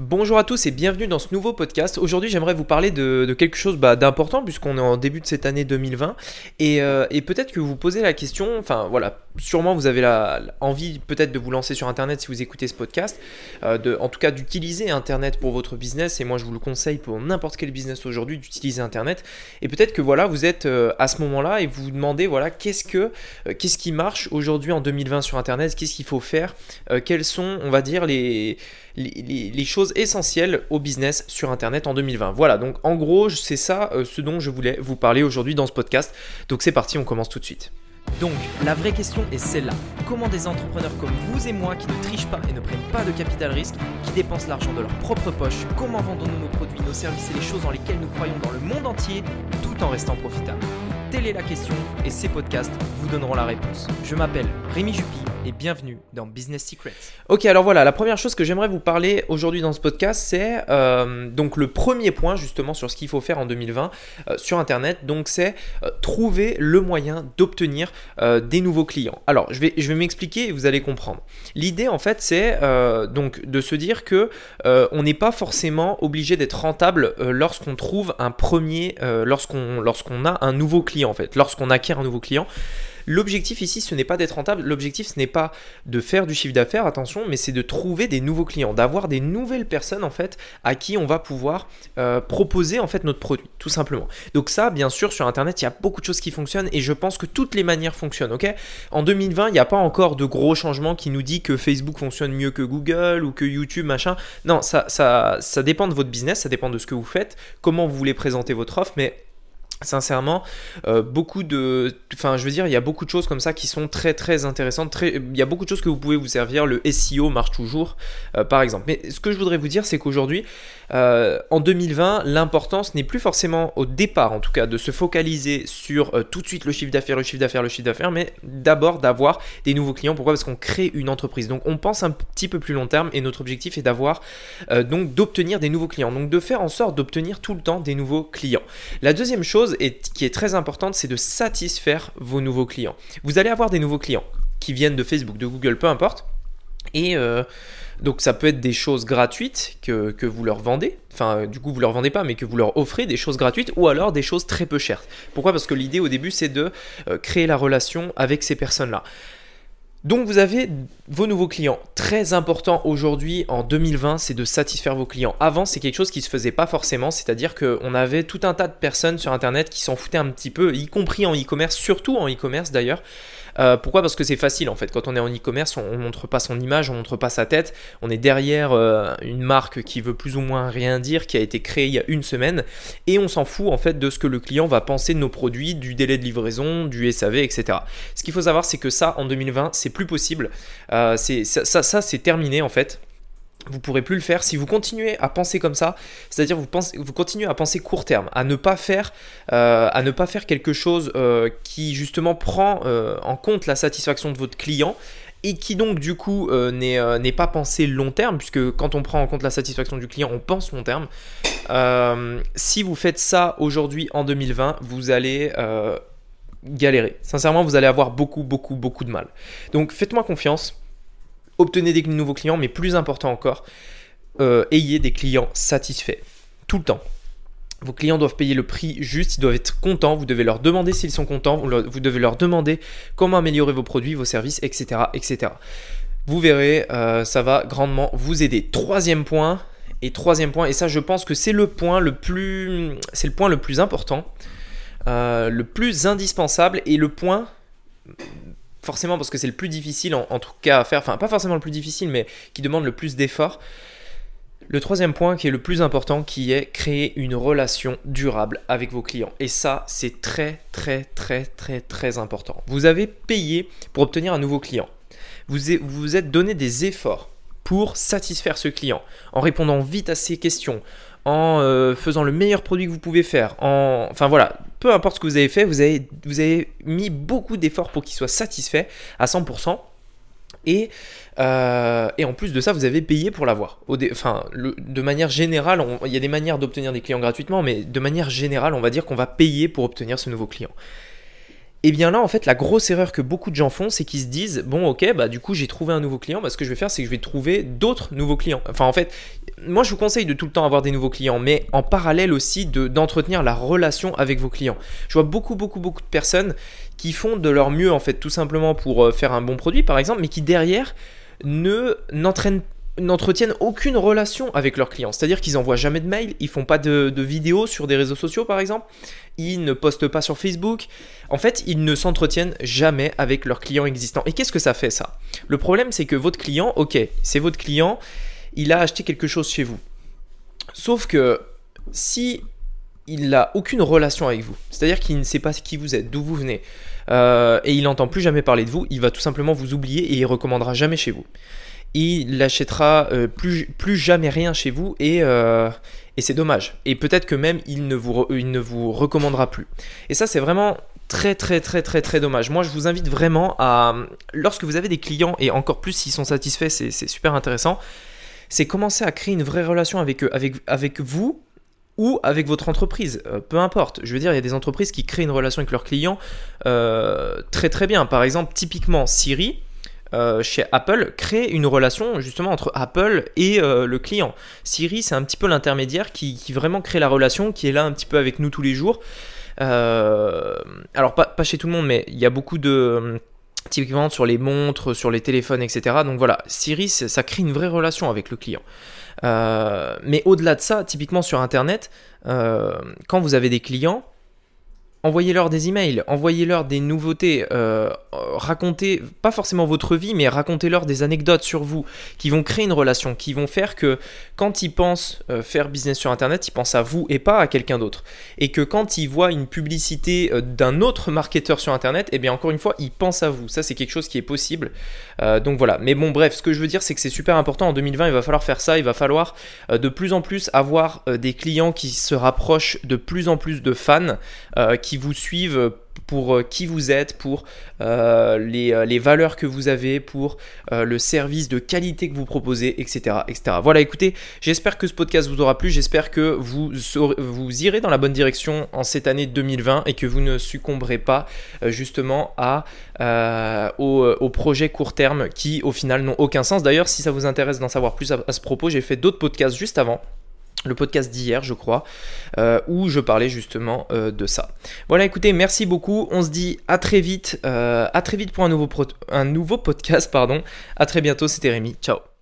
Bonjour à tous et bienvenue dans ce nouveau podcast. Aujourd'hui, j'aimerais vous parler de, quelque chose bah, d'important puisqu'on est en début de cette année 2020 euh, et, peut-être que vous posez la question, enfin voilà, sûrement vous avez la, envie peut-être de vous lancer sur Internet si vous écoutez ce podcast, euh, en tout cas d'utiliser Internet pour votre business et moi je vous le conseille pour n'importe quel business aujourd'hui d'utiliser Internet et peut-être que voilà vous êtes euh, à ce moment-là et vous vous demandez voilà qu'est-ce que qu'est-ce qui marche aujourd'hui en 2020 sur Internet, qu'est-ce qu'il faut faire, quelles sont on va dire les les, choses essentielles au business sur Internet en 2020. Voilà, donc en gros, c'est ça euh, ce dont je voulais vous parler aujourd'hui dans ce podcast. Donc c'est parti, on commence tout de suite. Donc, la vraie question est celle-là. Comment des entrepreneurs comme vous et moi qui ne trichent pas et ne prennent pas de capital risque, qui dépensent l'argent de leur propre poche, comment vendons-nous nos produits, nos services et les choses dans lesquelles nous croyons dans le monde entier, en restant profitables Telle est la question et ces podcasts vous donneront la réponse. Je m'appelle Rémi Jupy et bienvenue dans Business Secrets. Ok, alors voilà, la première chose que j'aimerais vous parler aujourd'hui dans ce podcast, c'est euh, donc le premier point justement sur ce qu'il faut faire en 2020 euh, sur Internet. Donc c'est euh, trouver le moyen d'obtenir des nouveaux clients. Alors je vais, je vais m'expliquer et vous allez comprendre. L'idée en fait, c'est donc de se dire que on n'est pas forcément obligé d'être rentable lorsqu'on trouve un premier, lorsqu'on lorsqu'on a un nouveau client en fait, lorsqu'on acquiert un nouveau client. L'objectif ici, ce n'est pas d'être rentable, l'objectif, ce n'est pas de faire du chiffre d'affaires, attention, mais c'est de trouver des nouveaux clients, d'avoir des nouvelles personnes en fait à qui on va pouvoir euh, proposer en fait notre produit, tout simplement. Donc ça, bien sûr, sur Internet, il y a beaucoup de choses qui fonctionnent et je pense que toutes les manières fonctionnent, ok? En 2020, il n'y a pas encore de gros changements qui nous dit que Facebook fonctionne mieux que Google ou que YouTube, machin. Non, ça, ça, ça dépend de votre business, ça dépend de ce que vous faites, comment vous voulez présenter votre offre, mais sincèrement euh, beaucoup de enfin je veux dire il y a beaucoup de choses comme ça qui sont très très intéressantes très il y a beaucoup de choses que vous pouvez vous servir le SEO marche toujours euh, par exemple mais ce que je voudrais vous dire c'est qu'aujourd'hui euh, en 2020, l'importance n'est plus forcément au départ, en tout cas, de se focaliser sur tout de suite le chiffre d'affaires, le chiffre d'affaires, le chiffre d'affaires, mais d'abord d'avoir des nouveaux clients. Pourquoi? Parce qu'on crée une entreprise. Donc on pense un petit peu plus long terme et notre objectif est d'avoir donc d'obtenir des nouveaux clients. Donc de faire en sorte d'obtenir tout le temps des nouveaux clients. La deuxième chose qui est très importante, c'est de satisfaire vos nouveaux clients. Vous allez avoir des nouveaux clients qui viennent de Facebook, de Google, peu importe. Et donc ça peut être des choses gratuites que, vous leur vendez, enfin du coup vous leur vendez pas, mais que vous leur offrez des choses gratuites, ou alors des choses très peu chères. Pourquoi? Parce que l'idée au début c'est de euh, créer la relation avec ces personnes-là. Donc vous avez vos nouveaux clients. Très important aujourd'hui en 2020, c'est de satisfaire vos clients. Avant, c'est quelque chose qui se faisait pas forcément, c'est-à-dire qu'on avait tout un tas de personnes sur internet qui s'en foutaient un petit peu, y compris en e-commerce, surtout en e-commerce d'ailleurs, euh, pourquoi? Parce que c'est facile en fait. Quand on est en e-commerce, on, ne montre pas son image, on montre pas sa tête. On est derrière euh, une marque qui veut plus ou moins rien dire, qui a été créée il y a une semaine, et on s'en fout en fait de ce que le client va penser de nos produits, du délai de livraison, du SAV, etc. Ce qu'il faut savoir, c'est que ça en 2020, c'est plus possible. Euh, ça, ça, ça c'est terminé en fait vous pourrez plus le faire si vous continuez à penser comme ça, c'est-à-dire vous, pensez, vous continuez à penser court terme, à ne pas faire, euh, à ne pas faire quelque chose euh, qui justement prend en compte la satisfaction de votre client et qui donc du coup n'est pas pensé long terme, puisque quand on prend en compte la satisfaction du client, on pense long terme. si vous faites ça aujourd'hui en 2020, vous allez galérer. Sincèrement, vous allez avoir beaucoup, beaucoup, beaucoup de mal. Donc faites-moi confiance obtenez des nouveaux clients, mais plus important encore, euh, ayez des clients satisfaits. Tout le temps. Vos clients doivent payer le prix juste, ils doivent être contents, vous devez leur demander s'ils sont contents, vous devez leur demander comment améliorer vos produits, vos services, etc. etc. Vous verrez, euh, ça va grandement vous aider. Troisième point, et troisième point, et ça je pense que c'est le point le plus, c'est le point le plus important, euh, le plus indispensable et le point forcément parce que c'est le plus difficile en, tout cas à faire, enfin pas forcément le plus difficile, mais qui demande le plus d'efforts. Le troisième point qui est le plus important, qui est créer une relation durable avec vos clients. Et ça, c'est très très très très très important. Vous avez payé pour obtenir un nouveau client. Vous vous êtes donné des efforts pour satisfaire ce client, en répondant vite à ses questions, en euh, faisant le meilleur produit que vous pouvez faire, en... enfin voilà, peu importe ce que vous avez fait, vous avez, mis beaucoup d'efforts pour qu'il soit satisfait à 100%. Et, euh, et, en plus de ça, vous avez payé pour l'avoir. Enfin, de manière générale, il y a des manières d'obtenir des clients gratuitement, mais de manière générale, on va dire qu'on va payer pour obtenir ce nouveau client. Et bien là, en fait, la grosse erreur que beaucoup de gens font, c'est qu'ils se disent bon, ok, bah du coup, j'ai trouvé un nouveau client. Bah, ce que je vais faire, c'est que je vais trouver d'autres nouveaux clients. Enfin, en fait, moi, je vous conseille de tout le temps avoir des nouveaux clients, mais en parallèle aussi de d'entretenir la relation avec vos clients. Je vois beaucoup, beaucoup, beaucoup de personnes qui font de leur mieux, en fait, tout simplement pour euh, faire un bon produit, par exemple, mais qui derrière ne n'entraînent n'entretiennent aucune relation avec leurs clients. C'est-à-dire qu'ils n'envoient jamais de mails, ils font pas de, vidéos sur des réseaux sociaux par exemple, ils ne postent pas sur Facebook. En fait, ils ne s'entretiennent jamais avec leurs clients existants. Et qu'est-ce que ça fait ça? Le problème c'est que votre client, ok, c'est votre client, il a acheté quelque chose chez vous. Sauf que si il n'a aucune relation avec vous, c'est-à-dire qu'il ne sait pas qui vous êtes, d'où vous venez, euh, et il n'entend plus jamais parler de vous, il va tout simplement vous oublier et il recommandera jamais chez vous il n'achètera euh, plus, jamais rien chez vous et, euh, et c'est dommage. Et peut-être que même il ne, vous recommandera plus. Et ça c'est vraiment très très très très très dommage. Moi je vous invite vraiment à, lorsque vous avez des clients et encore plus s'ils sont satisfaits, c'est super intéressant, c'est commencer à créer une vraie relation avec eux, avec, avec vous ou avec votre entreprise, euh, peu importe. Je veux dire, il y a des entreprises qui créent une relation avec leurs clients très très bien. Par exemple, typiquement Siri, euh, chez Apple crée une relation justement entre Apple et euh, le client. Siri, c'est un petit peu l'intermédiaire qui, vraiment crée la relation, qui est là un petit peu avec nous tous les jours. Euh, alors pas, chez tout le monde, mais il y a beaucoup de typiquement sur les montres, sur les téléphones, etc. Donc voilà, Siri, ça crée une vraie relation avec le client. mais au-delà de ça, typiquement sur Internet, quand vous avez des clients, envoyez-leur des emails, envoyez-leur des nouveautés, euh, racontez pas forcément votre vie, mais racontez-leur des anecdotes sur vous qui vont créer une relation, qui vont faire que quand ils pensent euh, faire business sur Internet, ils pensent à vous et pas à quelqu'un d'autre. Et que quand ils voient une publicité euh, d'un autre marketeur sur Internet, et eh bien encore une fois, ils pensent à vous. Ça, c'est quelque chose qui est possible. donc voilà. Mais bon, bref, ce que je veux dire, c'est que c'est super important. En 2020, il va falloir faire ça. Il va falloir de plus en plus avoir des clients qui se rapprochent de plus en plus de fans, qui vous suivent pour euh, qui vous êtes, pour euh, euh, les, valeurs que vous avez, pour le service de qualité que vous proposez, etc. etc. Voilà, écoutez, j'espère que ce podcast vous aura plu, j'espère que vous, vous irez dans la bonne direction en cette année 2020 et que vous ne succomberez pas justement à, aux, projets court terme qui au final n'ont aucun sens. D'ailleurs, si ça vous intéresse d'en savoir plus à ce propos, j'ai fait d'autres podcasts juste avant le podcast d'hier, je crois, euh, où je parlais justement euh, de ça. Voilà, écoutez, merci beaucoup. On se dit à très vite, euh, à très vite pour un nouveau, podcast, pardon. À très bientôt, c'était Rémi. Ciao.